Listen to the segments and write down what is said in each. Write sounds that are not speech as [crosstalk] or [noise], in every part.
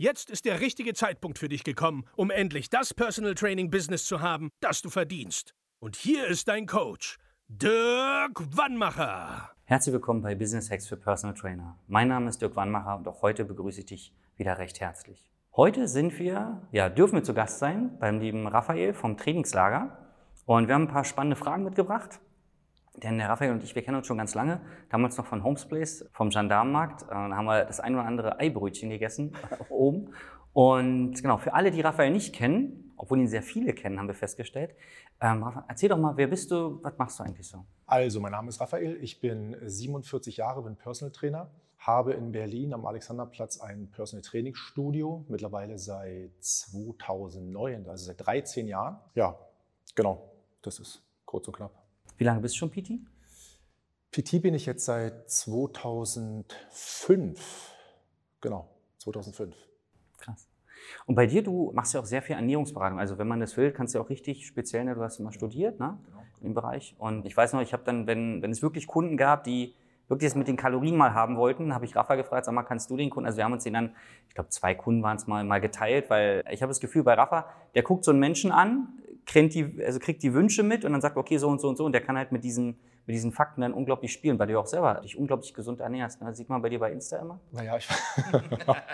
Jetzt ist der richtige Zeitpunkt für dich gekommen, um endlich das Personal Training Business zu haben, das du verdienst. Und hier ist dein Coach, Dirk Wannmacher. Herzlich willkommen bei Business Hacks für Personal Trainer. Mein Name ist Dirk Wannmacher und auch heute begrüße ich dich wieder recht herzlich. Heute sind wir, ja, dürfen wir zu Gast sein beim lieben Raphael vom Trainingslager. Und wir haben ein paar spannende Fragen mitgebracht. Denn der Raphael und ich, wir kennen uns schon ganz lange, damals noch von Homesplace, vom Gendarmenmarkt. Äh, da haben wir das ein oder andere Eibrötchen gegessen [laughs] oben. Und genau, für alle, die Raphael nicht kennen, obwohl ihn sehr viele kennen, haben wir festgestellt. Ähm, Raphael, erzähl doch mal, wer bist du, was machst du eigentlich so? Also, mein Name ist Raphael, ich bin 47 Jahre, bin Personal Trainer habe in Berlin am Alexanderplatz ein Personal Training Studio, mittlerweile seit 2009, also seit 13 Jahren. Ja, genau, das ist kurz und knapp. Wie lange bist du schon PT? PT bin ich jetzt seit 2005. Genau, 2005. Krass. Und bei dir, du machst ja auch sehr viel Ernährungsberatung. Also wenn man das will, kannst du auch richtig speziell, ne, du hast immer studiert ne, genau. im Bereich. Und ich weiß noch, ich habe dann, wenn, wenn es wirklich Kunden gab, die wirklich das mit den Kalorien mal haben wollten, habe ich Rafa gefragt, sag mal, kannst du den Kunden, also wir haben uns den dann, ich glaube zwei Kunden waren es mal, mal geteilt, weil ich habe das Gefühl, bei Rafa, der guckt so einen Menschen an, kriegt die, also kriegt die Wünsche mit und dann sagt, okay, so und so und so und der kann halt mit diesen, mit diesen Fakten dann unglaublich spielen, weil du auch selber dich unglaublich gesund ernährst. Ne? Das sieht man bei dir bei Insta immer. Naja, ich,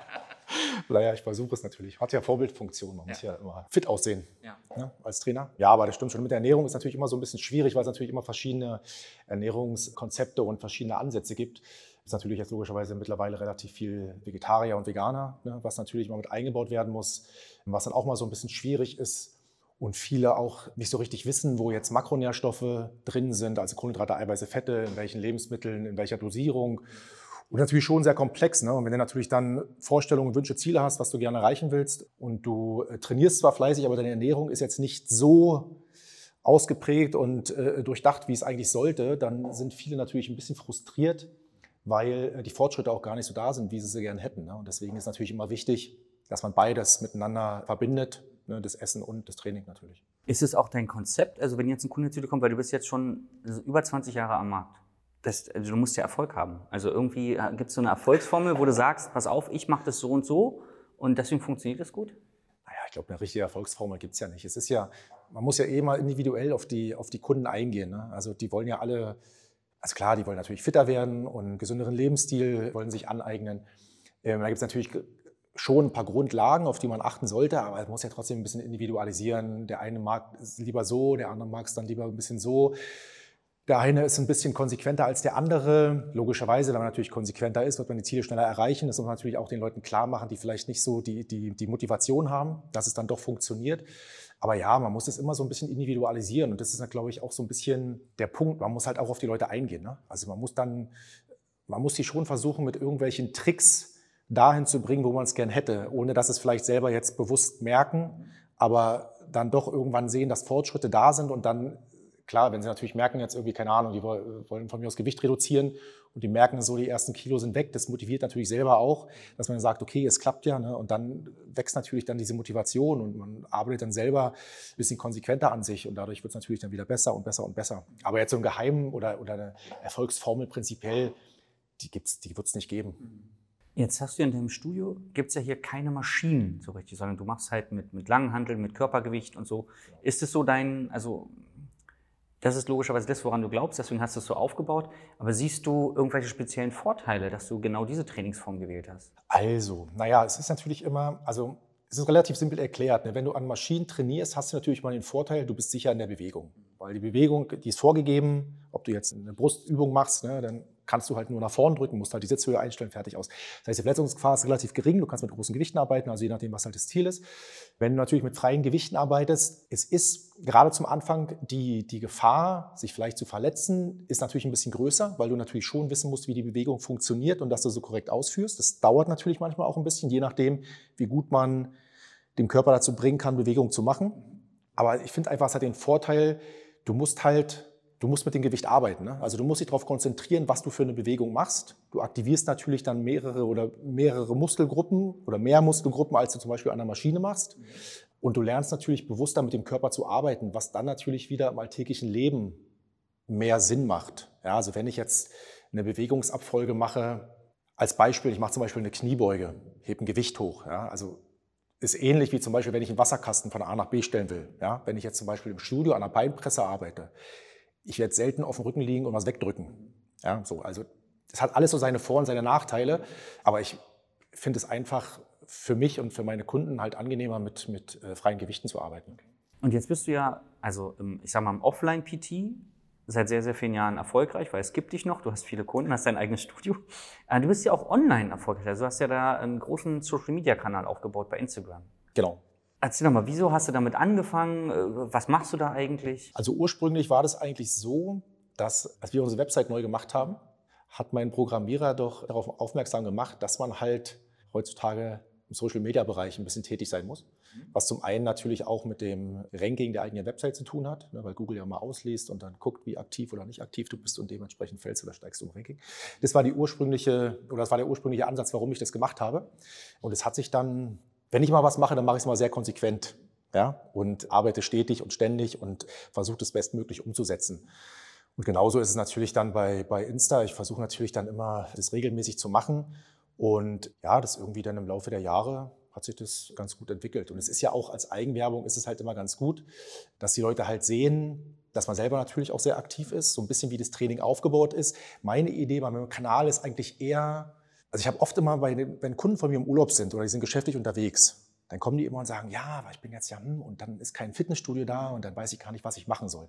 [laughs] naja, ich versuche es natürlich. Hat ja Vorbildfunktion, man ja. muss ja immer fit aussehen ja. ne, als Trainer. Ja, aber das stimmt schon. Mit der Ernährung ist natürlich immer so ein bisschen schwierig, weil es natürlich immer verschiedene Ernährungskonzepte und verschiedene Ansätze gibt. Es ist natürlich jetzt logischerweise mittlerweile relativ viel Vegetarier und Veganer, ne, was natürlich immer mit eingebaut werden muss, was dann auch mal so ein bisschen schwierig ist, und viele auch nicht so richtig wissen, wo jetzt Makronährstoffe drin sind, also Kohlenhydrate, Eiweiße, Fette, in welchen Lebensmitteln, in welcher Dosierung. Und natürlich schon sehr komplex. Ne? Und wenn du natürlich dann Vorstellungen, Wünsche, Ziele hast, was du gerne erreichen willst und du äh, trainierst zwar fleißig, aber deine Ernährung ist jetzt nicht so ausgeprägt und äh, durchdacht, wie es eigentlich sollte, dann sind viele natürlich ein bisschen frustriert, weil äh, die Fortschritte auch gar nicht so da sind, wie sie sie gerne hätten. Ne? Und deswegen ist natürlich immer wichtig, dass man beides miteinander verbindet ne, das Essen und das Training natürlich. Ist es auch dein Konzept? Also wenn jetzt ein Kunde zu dir kommt, weil du bist jetzt schon über 20 Jahre am Markt. Das, also du musst ja Erfolg haben. Also irgendwie äh, gibt es so eine Erfolgsformel, wo du sagst, pass auf, ich mache das so und so und deswegen funktioniert das gut? Naja, ich glaube, eine richtige Erfolgsformel gibt es ja nicht. Es ist ja, man muss ja eh mal individuell auf die, auf die Kunden eingehen. Ne? Also die wollen ja alle, also klar, die wollen natürlich fitter werden und einen gesünderen Lebensstil wollen sich aneignen. Ähm, da gibt es natürlich schon ein paar Grundlagen, auf die man achten sollte, aber es muss ja trotzdem ein bisschen individualisieren. Der eine mag es lieber so, der andere mag es dann lieber ein bisschen so. Der eine ist ein bisschen konsequenter als der andere. Logischerweise, wenn man natürlich konsequenter ist, wird man die Ziele schneller erreichen. Das muss man natürlich auch den Leuten klar machen, die vielleicht nicht so die, die, die Motivation haben, dass es dann doch funktioniert. Aber ja, man muss es immer so ein bisschen individualisieren. Und das ist, glaube ich, auch so ein bisschen der Punkt. Man muss halt auch auf die Leute eingehen. Ne? Also man muss dann, man muss die schon versuchen, mit irgendwelchen Tricks dahin zu bringen, wo man es gern hätte, ohne dass es vielleicht selber jetzt bewusst merken, aber dann doch irgendwann sehen, dass Fortschritte da sind und dann, klar, wenn sie natürlich merken, jetzt irgendwie, keine Ahnung, die wollen von mir aus Gewicht reduzieren und die merken so, die ersten Kilo sind weg, das motiviert natürlich selber auch, dass man sagt, okay, es klappt ja, ne? und dann wächst natürlich dann diese Motivation und man arbeitet dann selber ein bisschen konsequenter an sich und dadurch wird es natürlich dann wieder besser und besser und besser. Aber jetzt so ein Geheimen oder, oder eine Erfolgsformel prinzipiell, die, die wird es nicht geben. Jetzt hast du in deinem Studio, gibt es ja hier keine Maschinen so richtig, sondern du machst halt mit, mit Langhanteln, mit Körpergewicht und so. Ist es so dein, also das ist logischerweise das, woran du glaubst, deswegen hast du es so aufgebaut. Aber siehst du irgendwelche speziellen Vorteile, dass du genau diese Trainingsform gewählt hast? Also, naja, es ist natürlich immer, also es ist relativ simpel erklärt. Ne? Wenn du an Maschinen trainierst, hast du natürlich mal den Vorteil, du bist sicher in der Bewegung. Weil die Bewegung, die ist vorgegeben, ob du jetzt eine Brustübung machst, ne, dann kannst du halt nur nach vorn drücken, musst halt die Sitzhöhe einstellen, fertig aus. Das heißt, die Verletzungsgefahr ist relativ gering, du kannst mit großen Gewichten arbeiten, also je nachdem, was halt das Ziel ist. Wenn du natürlich mit freien Gewichten arbeitest, es ist gerade zum Anfang die, die Gefahr, sich vielleicht zu verletzen, ist natürlich ein bisschen größer, weil du natürlich schon wissen musst, wie die Bewegung funktioniert und dass du so korrekt ausführst. Das dauert natürlich manchmal auch ein bisschen, je nachdem, wie gut man dem Körper dazu bringen kann, Bewegung zu machen. Aber ich finde einfach, es hat den Vorteil, du musst halt du musst mit dem Gewicht arbeiten. Ne? Also du musst dich darauf konzentrieren, was du für eine Bewegung machst. Du aktivierst natürlich dann mehrere oder mehrere Muskelgruppen oder mehr Muskelgruppen, als du zum Beispiel an der Maschine machst. Und du lernst natürlich bewusster mit dem Körper zu arbeiten, was dann natürlich wieder im alltäglichen Leben mehr Sinn macht. Ja, also wenn ich jetzt eine Bewegungsabfolge mache, als Beispiel, ich mache zum Beispiel eine Kniebeuge, hebe ein Gewicht hoch. Ja, also ist ähnlich wie zum Beispiel, wenn ich einen Wasserkasten von A nach B stellen will. Ja, wenn ich jetzt zum Beispiel im Studio an einer Beinpresse arbeite, ich werde selten auf dem Rücken liegen und was wegdrücken. Ja, so, also das hat alles so seine Vor- und seine Nachteile, aber ich finde es einfach für mich und für meine Kunden halt angenehmer, mit, mit äh, freien Gewichten zu arbeiten. Und jetzt bist du ja, also im, ich sag mal, im Offline-PT seit sehr, sehr vielen Jahren erfolgreich, weil es gibt dich noch, du hast viele Kunden, hast dein eigenes Studio. Äh, du bist ja auch online erfolgreich, also du hast ja da einen großen Social-Media-Kanal aufgebaut bei Instagram. Genau. Erzähl doch mal, wieso hast du damit angefangen? Äh, was machst du da eigentlich? Also ursprünglich war das eigentlich so, dass als wir unsere Website neu gemacht haben, hat mein Programmierer doch darauf aufmerksam gemacht, dass man halt heutzutage im Social-Media-Bereich ein bisschen tätig sein muss. Was zum einen natürlich auch mit dem Ranking der eigenen Website zu tun hat, ne, weil Google ja mal ausliest und dann guckt, wie aktiv oder nicht aktiv du bist und dementsprechend fällst oder steigst du im Ranking. Das war die ursprüngliche oder das war der ursprüngliche Ansatz, warum ich das gemacht habe. Und es hat sich dann wenn ich mal was mache, dann mache ich es mal sehr konsequent ja, und arbeite stetig und ständig und versuche das bestmöglich umzusetzen. Und genauso ist es natürlich dann bei, bei Insta. Ich versuche natürlich dann immer, das regelmäßig zu machen. Und ja, das irgendwie dann im Laufe der Jahre hat sich das ganz gut entwickelt. Und es ist ja auch als Eigenwerbung ist es halt immer ganz gut, dass die Leute halt sehen, dass man selber natürlich auch sehr aktiv ist, so ein bisschen wie das Training aufgebaut ist. Meine Idee bei meinem Kanal ist eigentlich eher, also ich habe oft immer, bei, wenn Kunden von mir im Urlaub sind oder die sind geschäftlich unterwegs, dann kommen die immer und sagen, ja, aber ich bin jetzt ja, hm, und dann ist kein Fitnessstudio da und dann weiß ich gar nicht, was ich machen soll.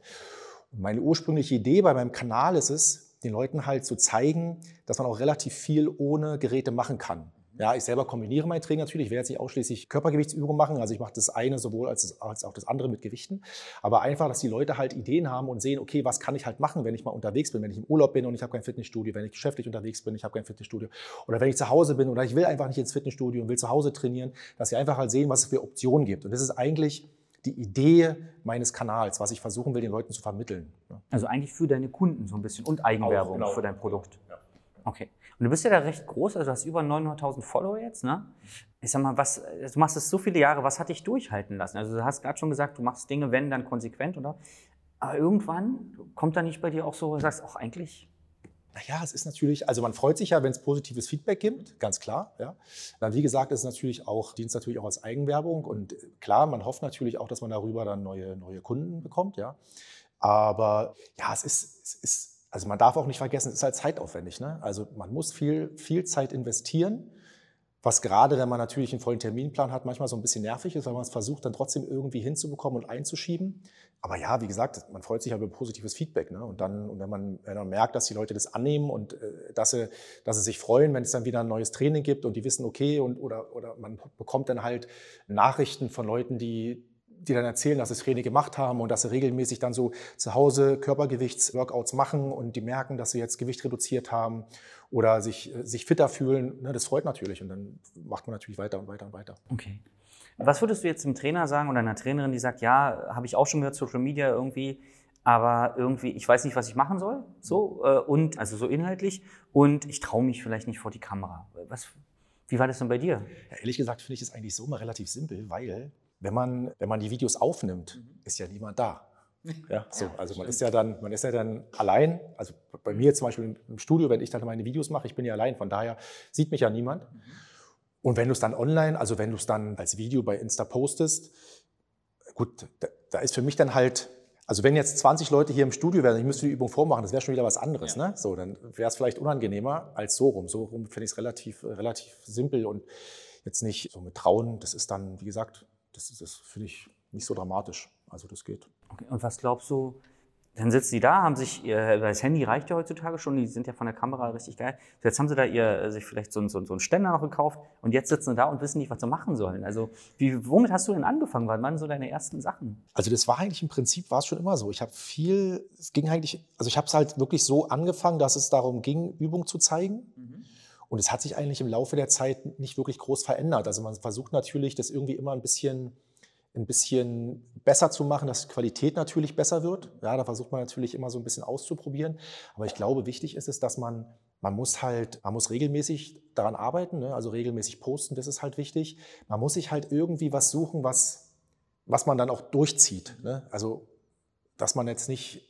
Und meine ursprüngliche Idee bei meinem Kanal ist es, den Leuten halt zu zeigen, dass man auch relativ viel ohne Geräte machen kann. Ja, ich selber kombiniere mein Training natürlich. Ich werde jetzt nicht ausschließlich Körpergewichtsübungen machen. Also ich mache das eine sowohl als, als auch das andere mit Gewichten. Aber einfach, dass die Leute halt Ideen haben und sehen, okay, was kann ich halt machen, wenn ich mal unterwegs bin, wenn ich im Urlaub bin und ich habe kein Fitnessstudio, wenn ich geschäftlich unterwegs bin, ich habe kein Fitnessstudio. Oder wenn ich zu Hause bin oder ich will einfach nicht ins Fitnessstudio und will zu Hause trainieren, dass sie einfach halt sehen, was es für Optionen gibt. Und das ist eigentlich die Idee meines Kanals, was ich versuchen will, den Leuten zu vermitteln. Also eigentlich für deine Kunden so ein bisschen und Eigenwerbung genau. für dein Produkt. Okay. Und du bist ja da recht groß, also du hast über 900.000 Follower jetzt, ne? Ich sag mal, was, du machst es so viele Jahre, was hat dich durchhalten lassen? Also du hast gerade schon gesagt, du machst Dinge, wenn, dann konsequent, oder? Aber irgendwann kommt da nicht bei dir auch so, du sagst, auch eigentlich naja, es ist natürlich, also man freut sich ja, wenn es positives Feedback gibt, ganz klar. Ja. Dann, wie gesagt, ist es natürlich auch, dient natürlich auch als Eigenwerbung und klar, man hofft natürlich auch, dass man darüber dann neue, neue Kunden bekommt, ja. Aber ja, es ist, es ist also man darf auch nicht vergessen, es ist halt zeitaufwendig. Ne? Also man muss viel, viel Zeit investieren, was gerade, wenn man natürlich einen vollen Terminplan hat, manchmal so ein bisschen nervig ist, weil man es versucht, dann trotzdem irgendwie hinzubekommen und einzuschieben. Aber ja, wie gesagt, man freut sich ja über positives Feedback. Ne? Und dann, und wenn man, wenn man merkt, dass die Leute das annehmen und äh, dass, sie, dass sie sich freuen, wenn es dann wieder ein neues Training gibt und die wissen, okay, und, oder, oder man bekommt dann halt Nachrichten von Leuten, die, die dann erzählen, dass sie Training gemacht haben und dass sie regelmäßig dann so zu Hause Körpergewichtsworkouts machen und die merken, dass sie jetzt Gewicht reduziert haben oder sich, äh, sich fitter fühlen. Ne, das freut natürlich und dann macht man natürlich weiter und weiter und weiter. Okay. Was würdest du jetzt dem Trainer sagen oder einer Trainerin, die sagt, ja, habe ich auch schon gehört, Social Media irgendwie, aber irgendwie, ich weiß nicht, was ich machen soll, so äh, und also so inhaltlich und ich traue mich vielleicht nicht vor die Kamera. Was, wie war das denn bei dir? Ja, ehrlich gesagt finde ich es eigentlich so immer relativ simpel, weil wenn man, wenn man die Videos aufnimmt, mhm. ist ja niemand da. [laughs] Ja, so. Also man ist ja dann, man ist ja dann allein. Also bei mir zum Beispiel im Studio, wenn ich dann meine Videos mache, ich bin ja allein. Von daher sieht mich ja niemand. Mhm. Und wenn du es dann online, also wenn du es dann als Video bei Insta postest, gut, da, da, ist für mich dann halt, also wenn jetzt 20 Leute hier im Studio wären, ich müsste die Übung vormachen, das wäre schon wieder was anderes. Ja. Ne? So, dann wäre es vielleicht unangenehmer als so rum. So rum finde ich es relativ, relativ simpel und jetzt nicht so mit Trauen. Das ist dann, wie gesagt, das, das finde ich nicht so dramatisch. Also das geht. Okay. Und was glaubst du, dann sitzen die da, haben sich, ihr, das Handy reicht ja heutzutage schon, die sind ja von der Kamera richtig geil. Jetzt haben sie da ihr, sich vielleicht so, so, so einen Ständer noch gekauft und jetzt sitzen sie da und wissen nicht, was sie machen sollen. Also wie, womit hast du denn angefangen? Was waren so deine ersten Sachen? Also das war eigentlich im Prinzip, war es schon immer so. Ich habe viel, es ging eigentlich, also ich habe es halt wirklich so angefangen, dass es darum ging, Übung zu zeigen. Mhm. Und es hat sich eigentlich im Laufe der Zeit nicht wirklich groß verändert. Also man versucht natürlich, das irgendwie immer ein bisschen ein bisschen besser zu machen, dass die Qualität natürlich besser wird. Ja, da versucht man natürlich immer so ein bisschen auszuprobieren. Aber ich glaube, wichtig ist es, dass man, man muss halt, man muss regelmäßig daran arbeiten, ne? also regelmäßig posten, das ist halt wichtig. Man muss sich halt irgendwie was suchen, was, was man dann auch durchzieht. Ne? Also, dass man jetzt nicht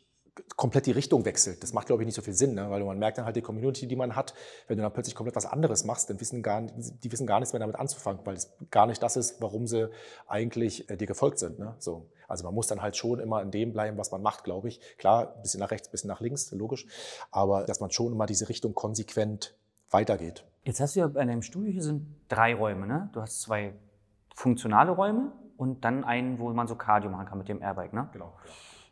komplett die Richtung wechselt. Das macht, glaube ich, nicht so viel Sinn, ne? weil man merkt dann halt die Community, die man hat, wenn du dann plötzlich komplett was anderes machst, dann wissen gar, die wissen gar nichts mehr damit anzufangen, weil es gar nicht das ist, warum sie eigentlich äh, dir gefolgt sind. Ne? So. Also man muss dann halt schon immer in dem bleiben, was man macht, glaube ich. Klar, ein bisschen nach rechts, ein bisschen nach links, logisch, aber dass man schon immer diese Richtung konsequent weitergeht. Jetzt hast du ja bei deinem Studio, hier sind drei Räume, ne? Du hast zwei funktionale Räume und dann einen, wo man so Cardio machen kann mit dem Airbike, ne? Genau.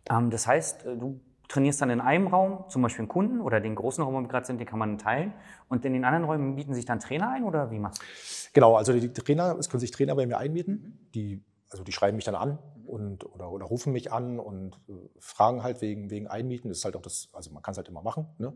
genau. Ähm, das heißt, äh, du trainierst dann in einem Raum, zum Beispiel einen Kunden oder den großen Raum, wo wir gerade sind, den kann man teilen. Und in den anderen Räumen mieten sich dann Trainer ein oder wie machst du Genau, also die Trainer, es können sich Trainer bei mir einmieten. Die, also die schreiben mich dann an und, oder, oder rufen mich an und äh, fragen halt wegen, wegen Einmieten. Das ist halt auch das, also man kann es halt immer machen. Ne?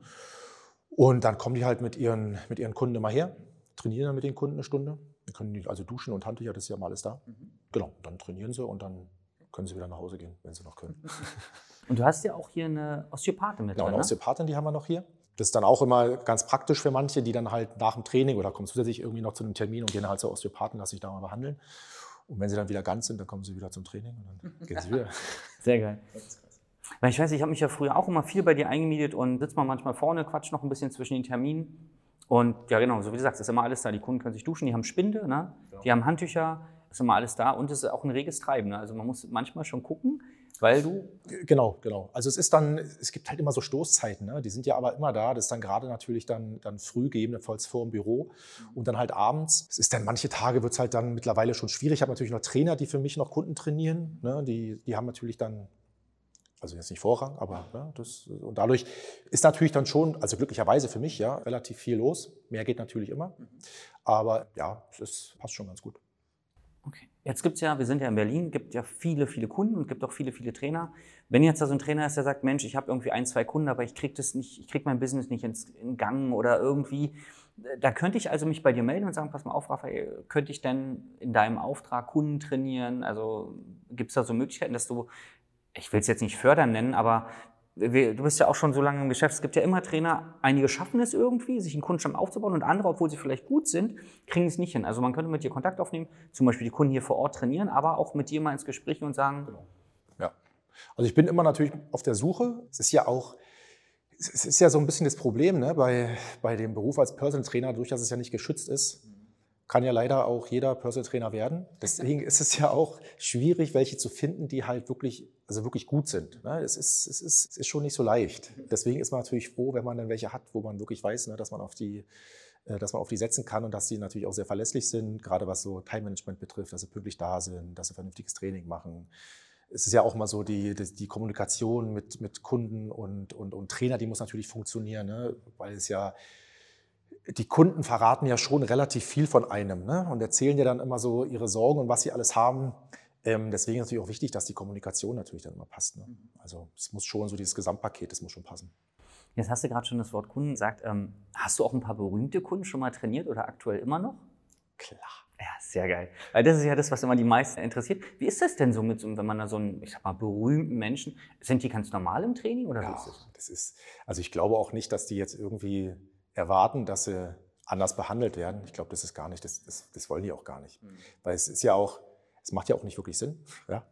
Und dann kommen die halt mit ihren, mit ihren Kunden immer her, trainieren dann mit den Kunden eine Stunde. Wir können die also duschen und Handtücher, das ist ja mal alles da. Mhm. Genau, dann trainieren sie und dann können sie wieder nach Hause gehen, wenn sie noch können. [laughs] Und du hast ja auch hier eine Osteopathin mit Genau, drin, eine ne? Osteopathin, die haben wir noch hier. Das ist dann auch immer ganz praktisch für manche, die dann halt nach dem Training oder kommen zusätzlich irgendwie noch zu einem Termin und gehen halt zur Osteopathen, lassen sich da mal behandeln. Und wenn sie dann wieder ganz sind, dann kommen sie wieder zum Training und dann [laughs] gehen sie wieder. Sehr geil. Weil ich weiß, ich habe mich ja früher auch immer viel bei dir eingemietet und sitzt mal manchmal vorne, quatscht noch ein bisschen zwischen den Terminen. Und ja, genau, so wie du sagst, ist immer alles da. Die Kunden können sich duschen, die haben Spinde, ne? Ja. die haben Handtücher, ist immer alles da und es ist auch ein reges Treiben. Ne? Also man muss manchmal schon gucken, weil du. Genau, genau. Also es ist dann, es gibt halt immer so Stoßzeiten, ne? die sind ja aber immer da. Das ist dann gerade natürlich dann, dann früh, gegebenenfalls vor dem Büro und dann halt abends. Es ist dann, manche Tage wird es halt dann mittlerweile schon schwierig. Ich habe natürlich noch Trainer, die für mich noch Kunden trainieren. Ne? Die, die haben natürlich dann also jetzt nicht Vorrang, aber ja, das, und dadurch ist natürlich dann schon, also glücklicherweise für mich, ja, relativ viel los. Mehr geht natürlich immer, aber ja, es passt schon ganz gut. Okay. Jetzt gibt es ja, wir sind ja in Berlin, gibt ja viele, viele Kunden und gibt auch viele, viele Trainer. Wenn jetzt da so ein Trainer ist, der sagt, Mensch, ich habe irgendwie ein, zwei Kunden, aber ich kriege das nicht, ich kriege mein Business nicht ins, in Gang oder irgendwie, da könnte ich also mich bei dir melden und sagen, pass mal auf, Raphael, könnte ich denn in deinem Auftrag Kunden trainieren? Also gibt es da so Möglichkeiten, dass du, ich will es jetzt nicht fördern nennen, aber du bist ja auch schon so lange im Geschäft, es gibt ja immer Trainer, einige schaffen es irgendwie, sich einen Kundenstamm aufzubauen und andere, obwohl sie vielleicht gut sind, kriegen es nicht hin. Also man könnte mit dir Kontakt aufnehmen, zum Beispiel die Kunden hier vor Ort trainieren, aber auch mit dir mal ins Gespräch und sagen. Genau. Ja. Also ich bin immer natürlich auf der Suche. Es ist ja auch, es ist ja so ein bisschen das Problem ne, bei, bei dem Beruf als Personal Trainer, dadurch, dass es ja nicht geschützt ist kann ja leider auch jeder Personal Trainer werden. Deswegen ist es ja auch schwierig, welche zu finden, die halt wirklich, also wirklich gut sind. Ne? Es ist, es ist, es ist schon nicht so leicht. Deswegen ist man natürlich froh, wenn man dann welche hat, wo man wirklich weiß, ne, dass man auf die äh, dass man auf die setzen kann und dass sie natürlich auch sehr verlässlich sind, gerade was so Time Management betrifft, dass sie pünktlich da sind, dass sie vernünftiges Training machen. Es ist ja auch mal so, die, die, die Kommunikation mit, mit Kunden und, und, und Trainer, die muss natürlich funktionieren, ne? weil es ja die Kunden verraten ja schon relativ viel von einem ne? und erzählen ja dann immer so ihre Sorgen und was sie alles haben. Ähm, deswegen ist natürlich auch wichtig, dass die Kommunikation natürlich dann immer passt. Ne? Also es muss schon so dieses Gesamtpaket, das muss schon passen. Jetzt hast du gerade schon das Wort Kunden gesagt. Ähm, hast du auch ein paar berühmte Kunden schon mal trainiert oder aktuell immer noch? Klar. Ja, sehr geil. Weil das ist ja das, was immer die meisten interessiert. Wie ist das denn so mit, wenn man da so einen, ich sag mal, berühmten Menschen, sind die ganz normal im Training oder ja, ist das? das ist, also ich glaube auch nicht, dass die jetzt irgendwie erwarten, dass sie anders behandelt werden. Ich glaube, das ist gar nicht, das, das, das wollen die auch gar nicht. Mhm. Weil es ist ja auch, es macht ja auch nicht wirklich Sinn. [laughs] Ja?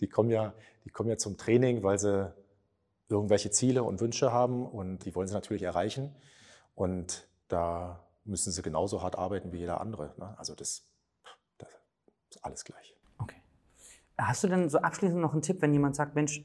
Die, kommen ja, die kommen ja zum Training, weil sie irgendwelche Ziele und Wünsche haben und die wollen sie natürlich erreichen. Und da müssen sie genauso hart arbeiten wie jeder andere. Ne? Also das, das ist alles gleich. Okay. Hast du denn so abschließend noch einen Tipp, wenn jemand sagt, Mensch,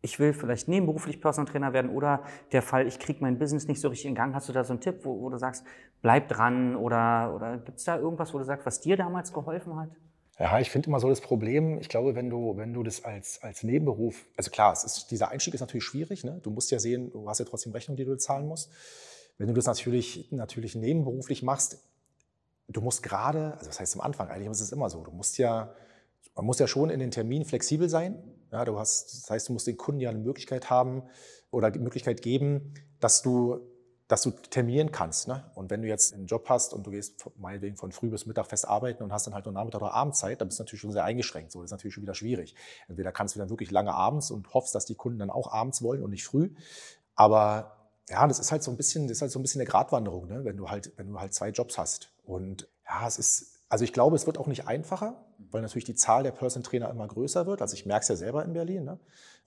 ich will vielleicht nebenberuflich Personal Trainer werden oder der Fall, ich kriege mein Business nicht so richtig in Gang. Hast du da so einen Tipp, wo, wo du sagst, bleib dran oder, oder gibt es da irgendwas, wo du sagst, was dir damals geholfen hat? Ja, ich finde immer so das Problem, ich glaube, wenn du, wenn du das als, als Nebenberuf, also klar, es ist, dieser Einstieg ist natürlich schwierig, ne? du musst ja sehen, du hast ja trotzdem Rechnung, die du zahlen musst. Wenn du das natürlich, natürlich nebenberuflich machst, du musst gerade, also das heißt am Anfang, eigentlich ist es immer so, du musst ja, man muss ja schon in den Terminen flexibel sein. Ja, du hast, das heißt, du musst den Kunden ja eine Möglichkeit haben oder die Möglichkeit geben, dass du dass du terminieren kannst. Ne? Und wenn du jetzt einen Job hast und du gehst meinetwegen von früh bis Mittag fest arbeiten und hast dann halt nur Nachmittag oder Abendzeit, dann bist du natürlich schon sehr eingeschränkt. So, das ist natürlich schon wieder schwierig. Entweder kannst du dann wirklich lange abends und hoffst, dass die Kunden dann auch abends wollen und nicht früh. Aber ja, das ist halt so ein bisschen, das ist halt so ein bisschen eine Gratwanderung, ne? wenn du halt, wenn du halt zwei Jobs hast. Und ja, es ist, also ich glaube, es wird auch nicht einfacher, weil natürlich die Zahl der Person Trainer immer größer wird. Also ich merke es ja selber in Berlin. Ne?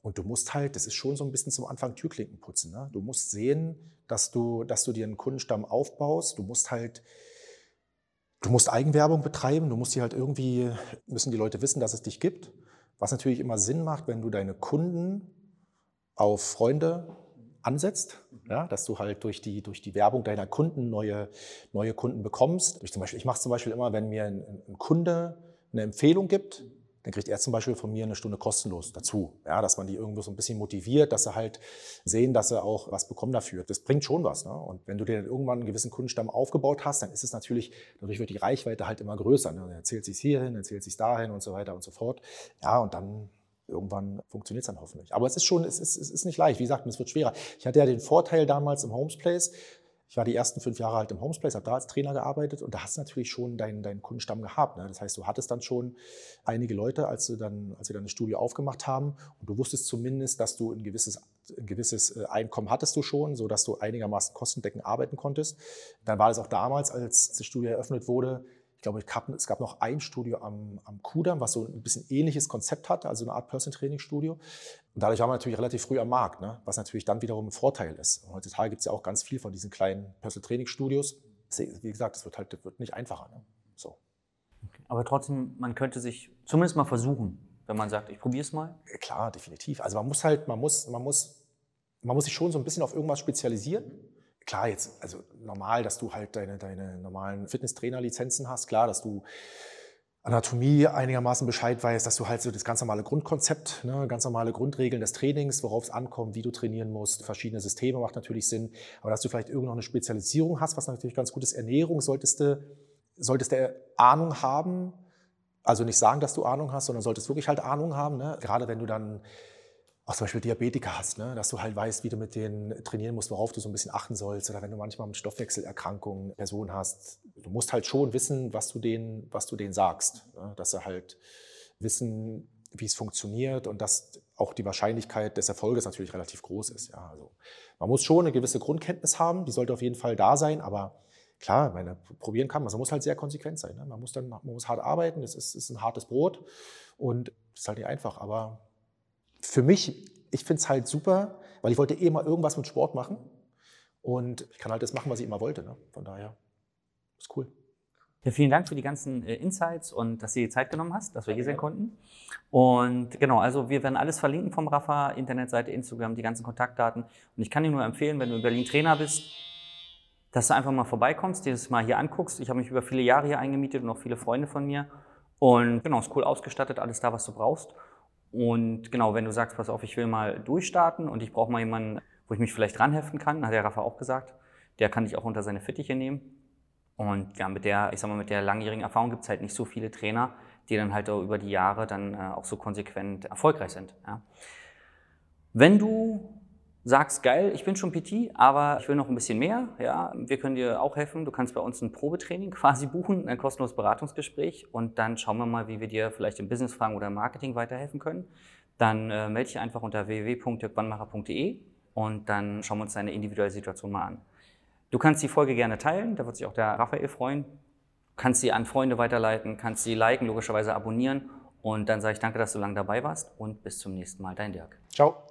Und du musst halt, das ist schon so ein bisschen zum Anfang Türklinken putzen. Ne? Du musst sehen, dass du, dass du dir einen Kundenstamm aufbaust. Du musst halt, du musst Eigenwerbung betreiben. Du musst die halt irgendwie, müssen die Leute wissen, dass es dich gibt. Was natürlich immer Sinn macht, wenn du deine Kunden auf Freunde ansetzt, ja, dass du halt durch die, durch die Werbung deiner Kunden neue, neue Kunden bekommst. Ich, ich mache es zum Beispiel immer, wenn mir ein, ein Kunde eine Empfehlung gibt, dann kriegt er zum Beispiel von mir eine Stunde kostenlos dazu. Ja, dass man die irgendwo so ein bisschen motiviert, dass sie halt sehen, dass sie auch was bekommen dafür. Das bringt schon was. Ne? Und wenn du dir dann irgendwann einen gewissen Kundenstamm aufgebaut hast, dann ist es natürlich, dadurch wird die Reichweite halt immer größer. Ne? Dann erzählt sich hierhin, erzählt sich dahin und so weiter und so fort. Ja, und dann irgendwann funktioniert es dann hoffentlich. Aber es ist schon, es ist, es ist nicht leicht. Wie gesagt, es wird schwerer. Ich hatte ja den Vorteil damals im Homes Place, ich war die ersten fünf Jahre halt im Homespace, habe da als Trainer gearbeitet und da hast du natürlich schon deinen, deinen Kundenstamm gehabt. Ne? Das heißt, du hattest dann schon einige Leute, als, du dann, als wir dann das Studio aufgemacht haben und du wusstest zumindest, dass du ein gewisses, ein gewisses äh, Einkommen hattest du schon, sodass du einigermaßen kostendeckend arbeiten konntest. Dann war das auch damals, als das Studio eröffnet wurde, ich glaube, es gab noch ein Studio am, am Kudamm, was so ein bisschen ähnliches Konzept hatte, also eine Art Person-Training-Studio. Und dadurch waren wir natürlich relativ früh am Markt, ne? was natürlich dann wiederum ein Vorteil ist. Und heutzutage gibt es ja auch ganz viel von diesen kleinen Personal-Training-Studios. Wie gesagt, es wird halt das wird nicht einfacher. Ne? So. Okay. Aber trotzdem, man könnte sich zumindest mal versuchen, wenn man sagt, ich probiere es mal. Klar, definitiv. Also man muss halt, man muss, man muss, man muss sich schon so ein bisschen auf irgendwas spezialisieren klar, jetzt, also normal, dass du halt deine, deine normalen Fitnesstrainer-Lizenzen hast, klar, dass du Anatomie einigermaßen Bescheid weißt, dass du halt so das ganz normale Grundkonzept, ne, ganz normale Grundregeln des Trainings, worauf es ankommt, wie du trainieren musst, verschiedene Systeme macht natürlich Sinn, aber dass du vielleicht irgendwo eine Spezialisierung hast, was natürlich ganz gut ist, Ernährung solltest du, solltest du Ahnung haben, also nicht sagen, dass du Ahnung hast, sondern solltest wirklich halt Ahnung haben, ne? gerade wenn du dann auch zum Beispiel Diabetiker hast, ne? dass du halt weißt, wie du mit denen trainieren musst, worauf du so ein bisschen achten sollst. Oder wenn du manchmal mit Stoffwechselerkrankungen Personen hast, du musst halt schon wissen, was du denen, was du denen sagst. Ne? Dass sie halt wissen, wie es funktioniert und dass auch die Wahrscheinlichkeit des Erfolges natürlich relativ groß ist. Ja, also man muss schon eine gewisse Grundkenntnis haben, die sollte auf jeden Fall da sein, aber klar, meine, probieren kann man. Man muss halt sehr konsequent sein. Ne? Man muss dann man muss hart arbeiten, das ist, ist ein hartes Brot und es ist halt nicht einfach, aber für mich, ich finde es halt super, weil ich wollte eh mal irgendwas mit Sport machen. Und ich kann halt das machen, was ich immer wollte. Ne? Von daher ist cool. Ja, vielen Dank für die ganzen äh, Insights und dass du dir Zeit genommen hast, dass wir hier sein konnten. Und genau, also wir werden alles verlinken vom Rafa, Internetseite, Instagram, die ganzen Kontaktdaten. Und ich kann dir nur empfehlen, wenn du in Berlin Trainer bist, dass du einfach mal vorbeikommst, dir das mal hier anguckst. Ich habe mich über viele Jahre hier eingemietet und auch viele Freunde von mir. Und genau, ist cool ausgestattet, alles da, was du brauchst. Und genau, wenn du sagst, pass auf, ich will mal durchstarten und ich brauche mal jemanden, wo ich mich vielleicht ranheften kann, hat der Rafa auch gesagt, der kann dich auch unter seine Fittiche nehmen. Und ja, mit der, ich sag mal, mit der langjährigen Erfahrung gibt es halt nicht so viele Trainer, die dann halt auch über die Jahre dann äh, auch so konsequent erfolgreich sind. Ja. Wenn du sagst, geil, ich bin schon PT, aber ich will noch ein bisschen mehr, ja, wir können dir auch helfen. Du kannst bei uns ein Probetraining [laughs] quasi buchen, ein kostenloses Beratungsgespräch und dann schauen wir mal, wie wir dir vielleicht im Businessfragen oder im Marketing weiterhelfen können. Dann äh, melde dich einfach unter www.dirkwannmacher.de und dann schauen wir uns deine individuelle Situation mal an. Du kannst die Folge gerne teilen, da wird sich auch der Raphael freuen. Kannst sie an Freunde weiterleiten, kannst sie liken, logischerweise abonnieren und dann sage ich danke, dass du lange dabei warst und bis zum nächsten Mal, dein Dirk. Ciao.